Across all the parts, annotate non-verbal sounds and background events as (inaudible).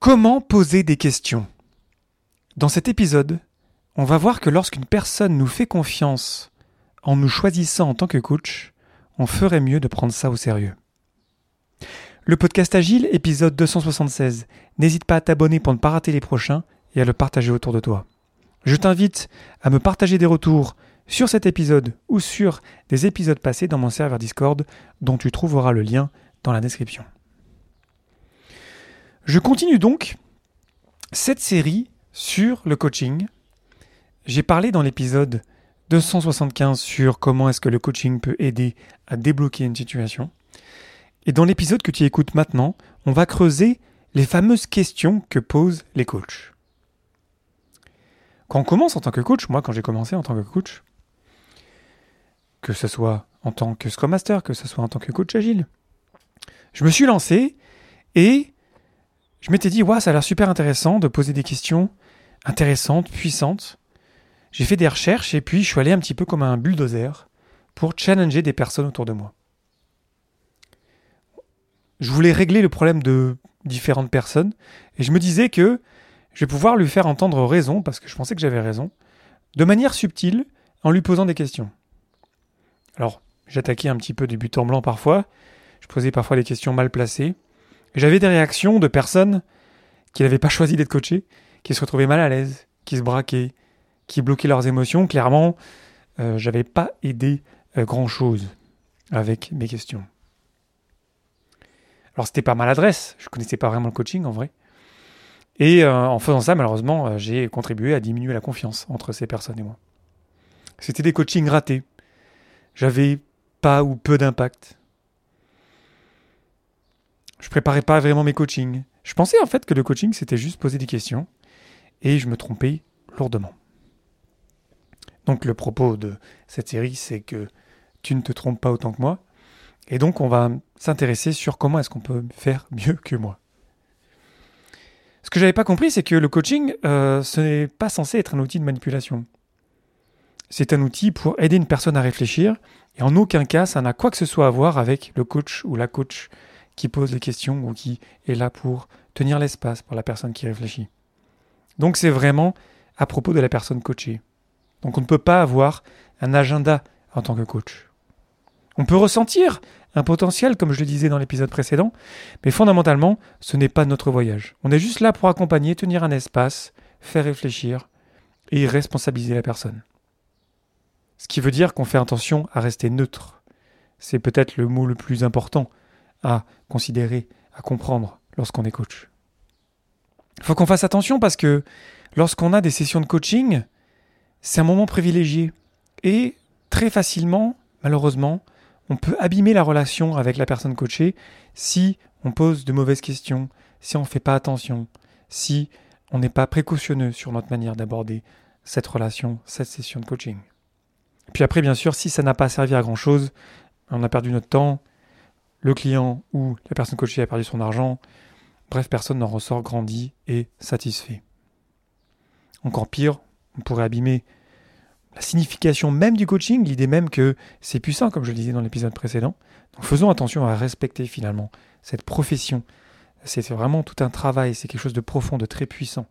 Comment poser des questions? Dans cet épisode, on va voir que lorsqu'une personne nous fait confiance en nous choisissant en tant que coach, on ferait mieux de prendre ça au sérieux. Le podcast Agile, épisode 276. N'hésite pas à t'abonner pour ne pas rater les prochains et à le partager autour de toi. Je t'invite à me partager des retours sur cet épisode ou sur des épisodes passés dans mon serveur Discord dont tu trouveras le lien dans la description. Je continue donc cette série sur le coaching. J'ai parlé dans l'épisode 275 sur comment est-ce que le coaching peut aider à débloquer une situation. Et dans l'épisode que tu écoutes maintenant, on va creuser les fameuses questions que posent les coachs. Quand on commence en tant que coach, moi quand j'ai commencé en tant que coach, que ce soit en tant que Scrum Master, que ce soit en tant que coach agile, je me suis lancé et je m'étais dit, ouais, ça a l'air super intéressant de poser des questions intéressantes, puissantes. J'ai fait des recherches et puis je suis allé un petit peu comme un bulldozer pour challenger des personnes autour de moi. Je voulais régler le problème de différentes personnes et je me disais que je vais pouvoir lui faire entendre raison, parce que je pensais que j'avais raison, de manière subtile, en lui posant des questions. Alors, j'attaquais un petit peu du but en blanc parfois, je posais parfois des questions mal placées, j'avais des réactions de personnes qui n'avaient pas choisi d'être coachées, qui se retrouvaient mal à l'aise, qui se braquaient, qui bloquaient leurs émotions. Clairement, euh, j'avais pas aidé euh, grand chose avec mes questions. Alors c'était pas maladresse, je connaissais pas vraiment le coaching en vrai. Et euh, en faisant ça, malheureusement, j'ai contribué à diminuer la confiance entre ces personnes et moi. C'était des coachings ratés. J'avais pas ou peu d'impact. Je préparais pas vraiment mes coachings. Je pensais en fait que le coaching c'était juste poser des questions et je me trompais lourdement. Donc le propos de cette série c'est que tu ne te trompes pas autant que moi et donc on va s'intéresser sur comment est-ce qu'on peut faire mieux que moi. Ce que j'avais pas compris c'est que le coaching euh, ce n'est pas censé être un outil de manipulation. C'est un outil pour aider une personne à réfléchir et en aucun cas ça n'a quoi que ce soit à voir avec le coach ou la coach qui pose les questions ou qui est là pour tenir l'espace pour la personne qui réfléchit. Donc c'est vraiment à propos de la personne coachée. Donc on ne peut pas avoir un agenda en tant que coach. On peut ressentir un potentiel, comme je le disais dans l'épisode précédent, mais fondamentalement, ce n'est pas notre voyage. On est juste là pour accompagner, tenir un espace, faire réfléchir et responsabiliser la personne. Ce qui veut dire qu'on fait attention à rester neutre. C'est peut-être le mot le plus important à considérer, à comprendre lorsqu'on est coach. Il faut qu'on fasse attention parce que lorsqu'on a des sessions de coaching, c'est un moment privilégié. Et très facilement, malheureusement, on peut abîmer la relation avec la personne coachée si on pose de mauvaises questions, si on ne fait pas attention, si on n'est pas précautionneux sur notre manière d'aborder cette relation, cette session de coaching. Puis après, bien sûr, si ça n'a pas servi à grand-chose, on a perdu notre temps, le client ou la personne coachée a perdu son argent, bref, personne n'en ressort grandi et satisfait. Encore pire, on pourrait abîmer la signification même du coaching, l'idée même que c'est puissant, comme je le disais dans l'épisode précédent. Donc faisons attention à respecter finalement cette profession. C'est vraiment tout un travail, c'est quelque chose de profond, de très puissant.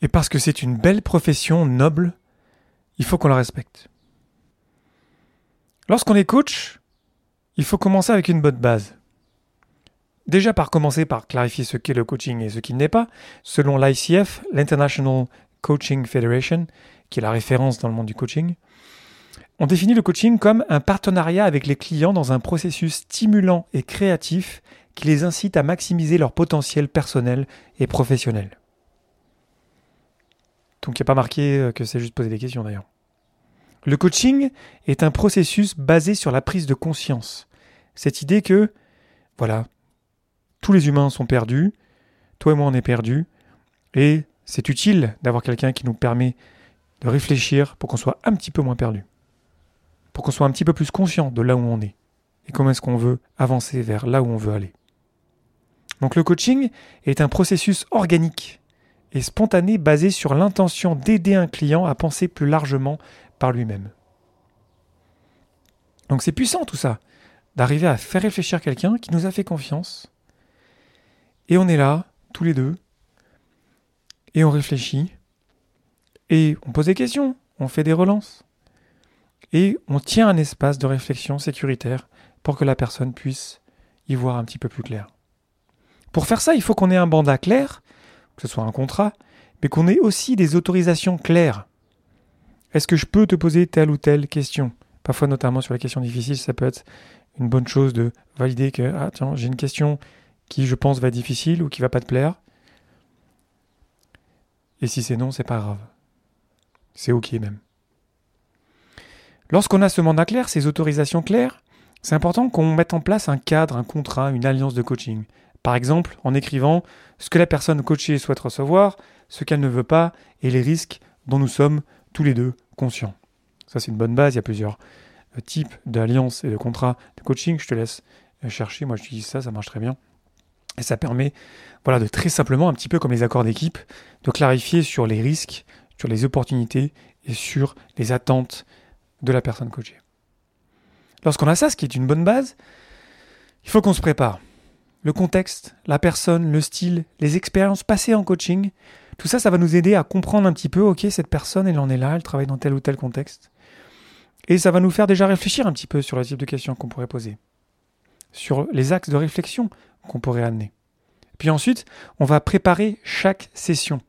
Et parce que c'est une belle profession noble, il faut qu'on la respecte. Lorsqu'on est coach, il faut commencer avec une bonne base. Déjà par commencer par clarifier ce qu'est le coaching et ce qu'il n'est pas, selon l'ICF, l'International Coaching Federation, qui est la référence dans le monde du coaching, on définit le coaching comme un partenariat avec les clients dans un processus stimulant et créatif qui les incite à maximiser leur potentiel personnel et professionnel. Donc il n'y a pas marqué euh, que c'est juste poser des questions d'ailleurs. Le coaching est un processus basé sur la prise de conscience. Cette idée que, voilà, tous les humains sont perdus, toi et moi on est perdus, et c'est utile d'avoir quelqu'un qui nous permet de réfléchir pour qu'on soit un petit peu moins perdu, pour qu'on soit un petit peu plus conscient de là où on est, et comment est-ce qu'on veut avancer vers là où on veut aller. Donc le coaching est un processus organique et spontané basé sur l'intention d'aider un client à penser plus largement lui-même. Donc c'est puissant tout ça, d'arriver à faire réfléchir quelqu'un qui nous a fait confiance. Et on est là, tous les deux, et on réfléchit, et on pose des questions, on fait des relances, et on tient un espace de réflexion sécuritaire pour que la personne puisse y voir un petit peu plus clair. Pour faire ça, il faut qu'on ait un mandat clair, que ce soit un contrat, mais qu'on ait aussi des autorisations claires. Est-ce que je peux te poser telle ou telle question? Parfois, notamment sur les questions difficiles, ça peut être une bonne chose de valider que ah j'ai une question qui je pense va être difficile ou qui va pas te plaire. Et si c'est non, c'est pas grave. C'est ok même. Lorsqu'on a ce mandat clair, ces autorisations claires, c'est important qu'on mette en place un cadre, un contrat, une alliance de coaching. Par exemple, en écrivant ce que la personne coachée souhaite recevoir, ce qu'elle ne veut pas et les risques dont nous sommes tous les deux conscients. Ça, c'est une bonne base. Il y a plusieurs euh, types d'alliances et de contrats de coaching. Je te laisse euh, chercher. Moi, je dis ça, ça marche très bien. Et ça permet, voilà, de très simplement, un petit peu comme les accords d'équipe, de clarifier sur les risques, sur les opportunités et sur les attentes de la personne coachée. Lorsqu'on a ça, ce qui est une bonne base, il faut qu'on se prépare. Le contexte, la personne, le style, les expériences passées en coaching, tout ça, ça va nous aider à comprendre un petit peu, ok, cette personne, elle en est là, elle travaille dans tel ou tel contexte. Et ça va nous faire déjà réfléchir un petit peu sur le type de questions qu'on pourrait poser, sur les axes de réflexion qu'on pourrait amener. Puis ensuite, on va préparer chaque session,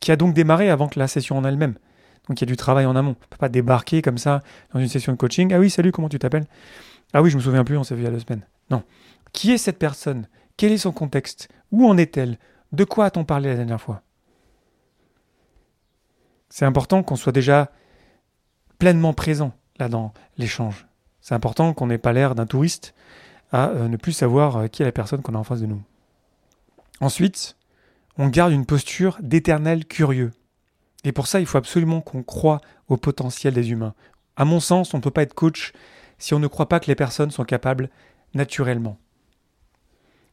qui a donc démarré avant que la session en elle-même. Donc il y a du travail en amont. On ne peut pas débarquer comme ça dans une session de coaching. Ah oui, salut, comment tu t'appelles? Ah oui, je me souviens plus, on s'est vu il y a deux semaines. Non. Qui est cette personne? Quel est son contexte? Où en est-elle? De quoi a-t-on parlé la dernière fois? C'est important qu'on soit déjà pleinement présent là dans l'échange. C'est important qu'on n'ait pas l'air d'un touriste à euh, ne plus savoir euh, qui est la personne qu'on a en face de nous. Ensuite, on garde une posture d'éternel curieux. Et pour ça, il faut absolument qu'on croit au potentiel des humains. À mon sens, on ne peut pas être coach si on ne croit pas que les personnes sont capables naturellement.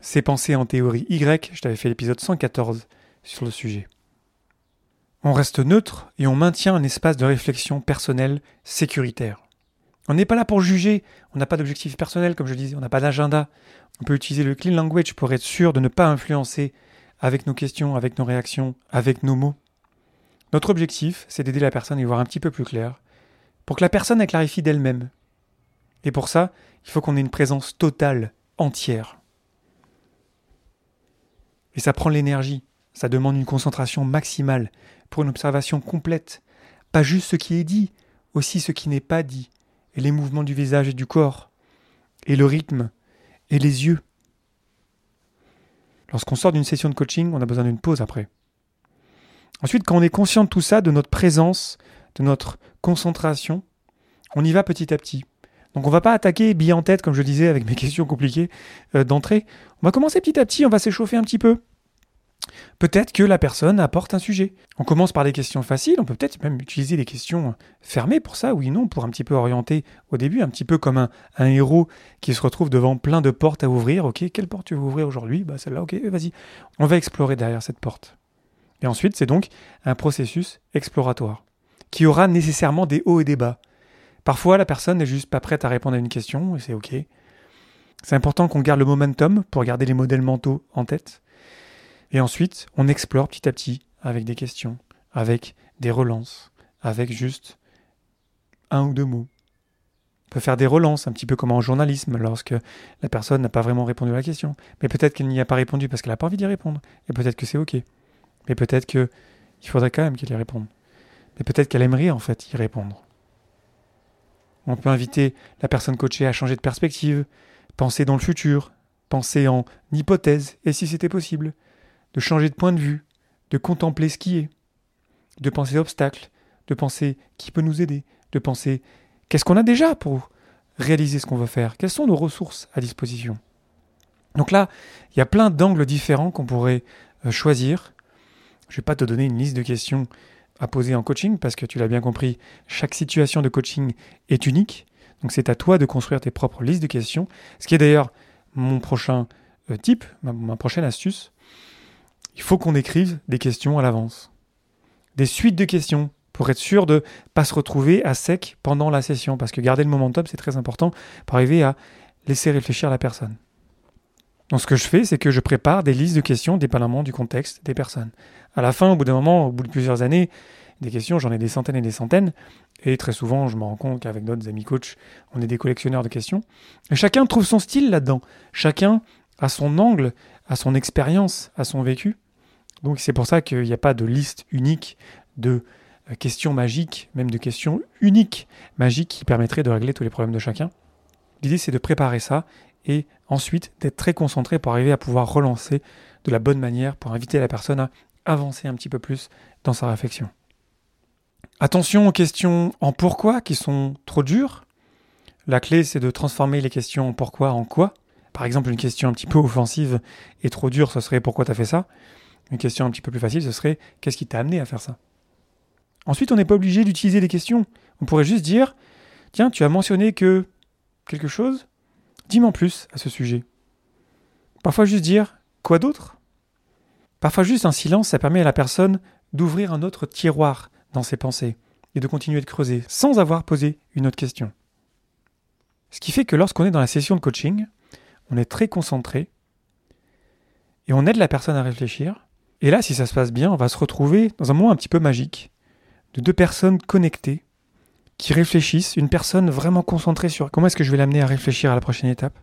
C'est pensé en théorie Y, je t'avais fait l'épisode 114 sur le sujet. On reste neutre et on maintient un espace de réflexion personnelle sécuritaire. On n'est pas là pour juger, on n'a pas d'objectif personnel, comme je disais, on n'a pas d'agenda. On peut utiliser le clean language pour être sûr de ne pas influencer avec nos questions, avec nos réactions, avec nos mots. Notre objectif, c'est d'aider la personne à y voir un petit peu plus clair, pour que la personne la clarifie d'elle-même. Et pour ça, il faut qu'on ait une présence totale, entière. Et ça prend l'énergie, ça demande une concentration maximale, pour une observation complète, pas juste ce qui est dit, aussi ce qui n'est pas dit, et les mouvements du visage et du corps, et le rythme, et les yeux. Lorsqu'on sort d'une session de coaching, on a besoin d'une pause après. Ensuite, quand on est conscient de tout ça, de notre présence, de notre concentration, on y va petit à petit. Donc on va pas attaquer bille en tête, comme je disais, avec mes (laughs) questions compliquées euh, d'entrée. On va commencer petit à petit, on va s'échauffer un petit peu. Peut-être que la personne apporte un sujet. On commence par des questions faciles, on peut peut-être même utiliser des questions fermées pour ça, oui, non, pour un petit peu orienter au début, un petit peu comme un, un héros qui se retrouve devant plein de portes à ouvrir. Ok, quelle porte tu veux ouvrir aujourd'hui? Bah celle-là, ok, vas-y. On va explorer derrière cette porte. Et ensuite, c'est donc un processus exploratoire, qui aura nécessairement des hauts et des bas. Parfois, la personne n'est juste pas prête à répondre à une question, et c'est ok. C'est important qu'on garde le momentum pour garder les modèles mentaux en tête. Et ensuite, on explore petit à petit avec des questions, avec des relances, avec juste un ou deux mots. On peut faire des relances, un petit peu comme en journalisme, lorsque la personne n'a pas vraiment répondu à la question. Mais peut-être qu'elle n'y a pas répondu parce qu'elle n'a pas envie d'y répondre. Et peut-être que c'est OK. Mais peut-être qu'il faudrait quand même qu'elle y réponde. Mais peut-être qu'elle aimerait en fait y répondre. On peut inviter la personne coachée à changer de perspective, penser dans le futur, penser en hypothèse, et si c'était possible, de changer de point de vue, de contempler ce qui est, de penser obstacles, de penser qui peut nous aider, de penser qu'est-ce qu'on a déjà pour réaliser ce qu'on veut faire, quelles sont nos ressources à disposition. Donc là, il y a plein d'angles différents qu'on pourrait euh, choisir. Je ne vais pas te donner une liste de questions à poser en coaching parce que tu l'as bien compris, chaque situation de coaching est unique. Donc c'est à toi de construire tes propres listes de questions. Ce qui est d'ailleurs mon prochain euh, type, ma prochaine astuce il faut qu'on écrive des questions à l'avance. Des suites de questions pour être sûr de ne pas se retrouver à sec pendant la session. Parce que garder le momentum, c'est très important pour arriver à laisser réfléchir la personne. Donc ce que je fais, c'est que je prépare des listes de questions dépendamment du contexte des personnes. À la fin, au bout d'un moment, au bout de plusieurs années, des questions, j'en ai des centaines et des centaines. Et très souvent, je me rends compte qu'avec d'autres amis coachs, on est des collectionneurs de questions. Et chacun trouve son style là-dedans. Chacun a son angle, a son expérience, a son vécu. Donc c'est pour ça qu'il n'y a pas de liste unique de euh, questions magiques, même de questions uniques magiques qui permettraient de régler tous les problèmes de chacun. L'idée c'est de préparer ça et ensuite d'être très concentré pour arriver à pouvoir relancer de la bonne manière pour inviter la personne à avancer un petit peu plus dans sa réflexion. Attention aux questions en pourquoi qui sont trop dures. La clé c'est de transformer les questions en pourquoi en quoi. Par exemple, une question un petit peu offensive et trop dure, ce serait pourquoi tu as fait ça? Une question un petit peu plus facile, ce serait qu'est-ce qui t'a amené à faire ça? Ensuite, on n'est pas obligé d'utiliser des questions. On pourrait juste dire tiens, tu as mentionné que quelque chose Dis-moi plus à ce sujet. Parfois juste dire quoi d'autre? Parfois juste un silence, ça permet à la personne d'ouvrir un autre tiroir dans ses pensées et de continuer de creuser sans avoir posé une autre question. Ce qui fait que lorsqu'on est dans la session de coaching, on est très concentré et on aide la personne à réfléchir. Et là, si ça se passe bien, on va se retrouver dans un moment un petit peu magique de deux personnes connectées qui réfléchissent, une personne vraiment concentrée sur comment est-ce que je vais l'amener à réfléchir à la prochaine étape.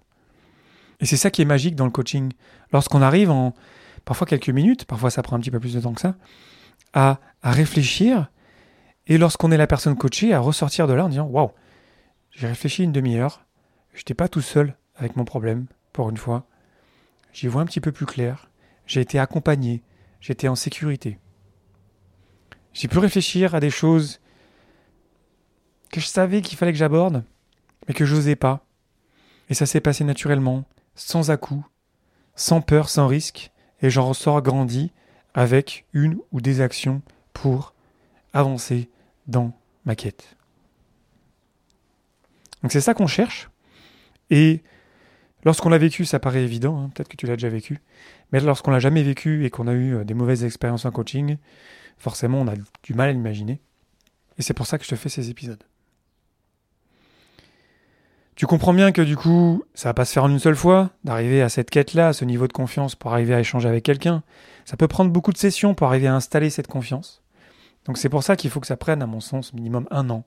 Et c'est ça qui est magique dans le coaching. Lorsqu'on arrive en parfois quelques minutes, parfois ça prend un petit peu plus de temps que ça, à, réfléchir, et lorsqu'on est la personne coachée, à ressortir de là en disant Waouh, j'ai réfléchi une demi-heure, je n'étais pas tout seul avec mon problème, pour une fois. J'y vois un petit peu plus clair, j'ai été accompagné, j'étais en sécurité. J'ai pu réfléchir à des choses que je savais qu'il fallait que j'aborde, mais que j'osais pas. Et ça s'est passé naturellement, sans à-coup, sans peur, sans risque, et j'en ressors grandi avec une ou des actions pour avancer dans ma quête. Donc c'est ça qu'on cherche. Et lorsqu'on l'a vécu, ça paraît évident, hein, peut-être que tu l'as déjà vécu, mais lorsqu'on l'a jamais vécu et qu'on a eu euh, des mauvaises expériences en coaching, forcément on a du mal à l'imaginer. Et c'est pour ça que je te fais ces épisodes. Tu comprends bien que du coup, ça va pas se faire en une seule fois, d'arriver à cette quête-là, à ce niveau de confiance pour arriver à échanger avec quelqu'un. Ça peut prendre beaucoup de sessions pour arriver à installer cette confiance. Donc c'est pour ça qu'il faut que ça prenne, à mon sens, minimum un an.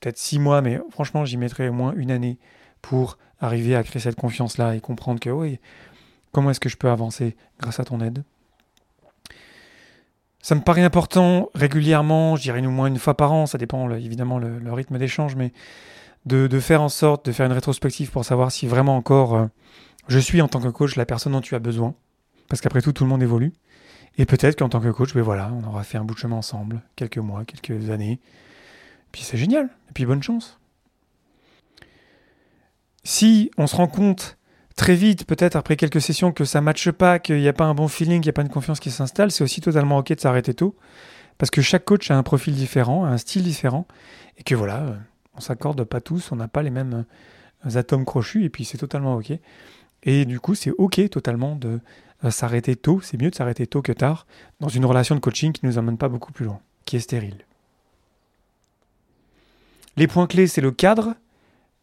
Peut-être six mois, mais franchement, j'y mettrai au moins une année pour arriver à créer cette confiance-là et comprendre que oui, comment est-ce que je peux avancer grâce à ton aide? Ça me paraît important régulièrement, je dirais au moins une fois par an, ça dépend évidemment le, rythme d'échange, mais de, faire en sorte de faire une rétrospective pour savoir si vraiment encore euh, je suis en tant que coach la personne dont tu as besoin. Parce qu'après tout, tout le monde évolue. Et peut-être qu'en tant que coach, ben voilà, on aura fait un bout de chemin ensemble, quelques mois, quelques années. Puis c'est génial. Et puis bonne chance. Si on se rend compte très vite, peut-être après quelques sessions, que ça ne matche pas, qu'il n'y a pas un bon feeling, qu'il n'y a pas une confiance qui s'installe, c'est aussi totalement ok de s'arrêter tôt. Parce que chaque coach a un profil différent, un style différent. Et que voilà, on s'accorde pas tous, on n'a pas les mêmes euh, atomes crochus, et puis c'est totalement OK. Et du coup, c'est OK totalement de euh, s'arrêter tôt, c'est mieux de s'arrêter tôt que tard, dans une relation de coaching qui ne nous amène pas beaucoup plus loin, qui est stérile. Les points clés, c'est le cadre,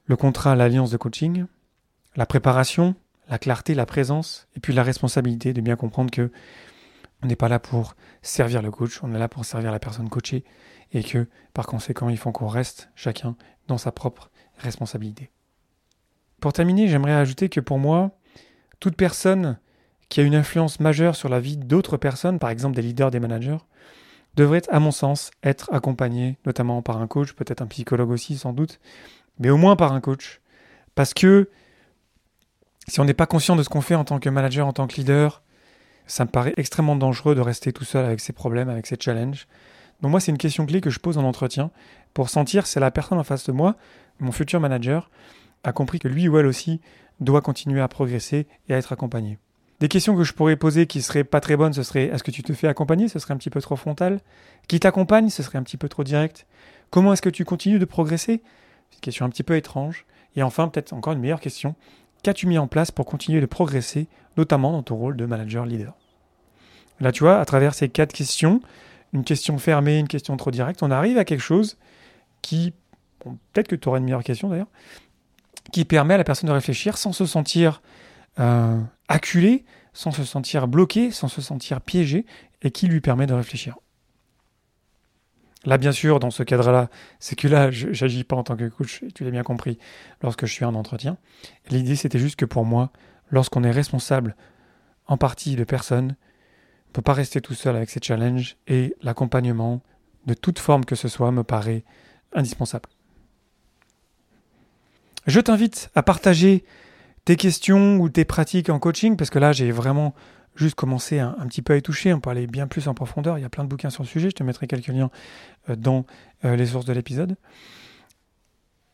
le contrat, l'alliance de coaching, la préparation, la clarté, la présence, et puis la responsabilité de bien comprendre que on n'est pas là pour servir le coach, on est là pour servir la personne coachée et que par conséquent il faut qu'on reste chacun dans sa propre responsabilité. Pour terminer, j'aimerais ajouter que pour moi, toute personne qui a une influence majeure sur la vie d'autres personnes, par exemple des leaders, des managers, devrait, à mon sens, être accompagnée, notamment par un coach, peut-être un psychologue aussi sans doute, mais au moins par un coach. Parce que si on n'est pas conscient de ce qu'on fait en tant que manager, en tant que leader, ça me paraît extrêmement dangereux de rester tout seul avec ses problèmes, avec ses challenges. Donc moi, c'est une question clé que je pose en entretien pour sentir si la personne en face de moi, mon futur manager, a compris que lui ou elle aussi doit continuer à progresser et à être accompagné. Des questions que je pourrais poser qui seraient pas très bonnes, ce serait est-ce que tu te fais accompagner? Ce serait un petit peu trop frontal. Qui t'accompagne? Ce serait un petit peu trop direct. Comment est-ce que tu continues de progresser? C'est une question un petit peu étrange. Et enfin, peut-être encore une meilleure question. Qu'as-tu mis en place pour continuer de progresser, notamment dans ton rôle de manager leader? Là, tu vois, à travers ces quatre questions, une question fermée, une question trop directe, on arrive à quelque chose qui, peut-être que tu auras une meilleure question d'ailleurs, qui permet à la personne de réfléchir sans se sentir euh, acculé, sans se sentir bloqué, sans se sentir piégé, et qui lui permet de réfléchir. Là, bien sûr, dans ce cadre-là, c'est que là, je n'agis pas en tant que coach, tu l'as bien compris, lorsque je suis en entretien. L'idée, c'était juste que pour moi, lorsqu'on est responsable en partie de personnes, on ne peut pas rester tout seul avec ces challenges et l'accompagnement, de toute forme que ce soit, me paraît indispensable. Je t'invite à partager tes questions ou tes pratiques en coaching, parce que là, j'ai vraiment juste commencé un, petit peu à y toucher. On peut bien plus en profondeur. Il y a plein de bouquins sur le sujet. Je te mettrai quelques liens euh, dans euh, les sources de l'épisode.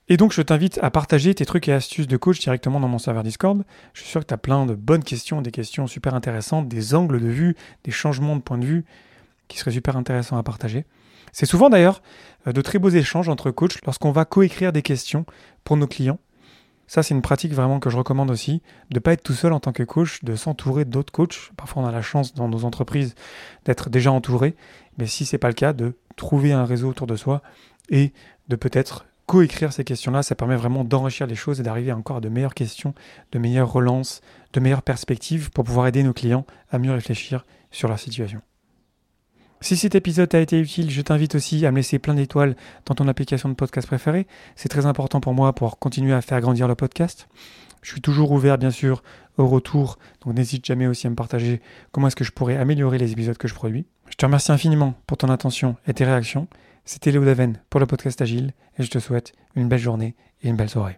Et donc, je t'invite à partager tes trucs et astuces de coach directement dans mon serveur Discord. Je suis sûr que tu as plein de bonnes questions, des questions super intéressantes, des angles de vue, des changements de point de vue qui seraient super intéressants à partager. C'est souvent d'ailleurs euh, de très beaux échanges entre coachs lorsqu'on va coécrire des questions pour nos clients. Ça, c'est une pratique vraiment que je recommande aussi, de ne pas être tout seul en tant que coach, de s'entourer d'autres coachs. Parfois, on a la chance dans nos entreprises d'être déjà entouré, mais si ce n'est pas le cas, de trouver un réseau autour de soi et de peut-être coécrire ces questions-là. Ça permet vraiment d'enrichir les choses et d'arriver encore à de meilleures questions, de meilleures relances, de meilleures perspectives pour pouvoir aider nos clients à mieux réfléchir sur leur situation. Si cet épisode t'a été utile, je t'invite aussi à me laisser plein d'étoiles dans ton application de podcast préférée. C'est très important pour moi pour continuer à faire grandir le podcast. Je suis toujours ouvert, bien sûr, au retour, donc n'hésite jamais aussi à me partager comment est-ce que je pourrais améliorer les épisodes que je produis. Je te remercie infiniment pour ton attention et tes réactions. C'était Léo Daven pour le podcast Agile et je te souhaite une belle journée et une belle soirée.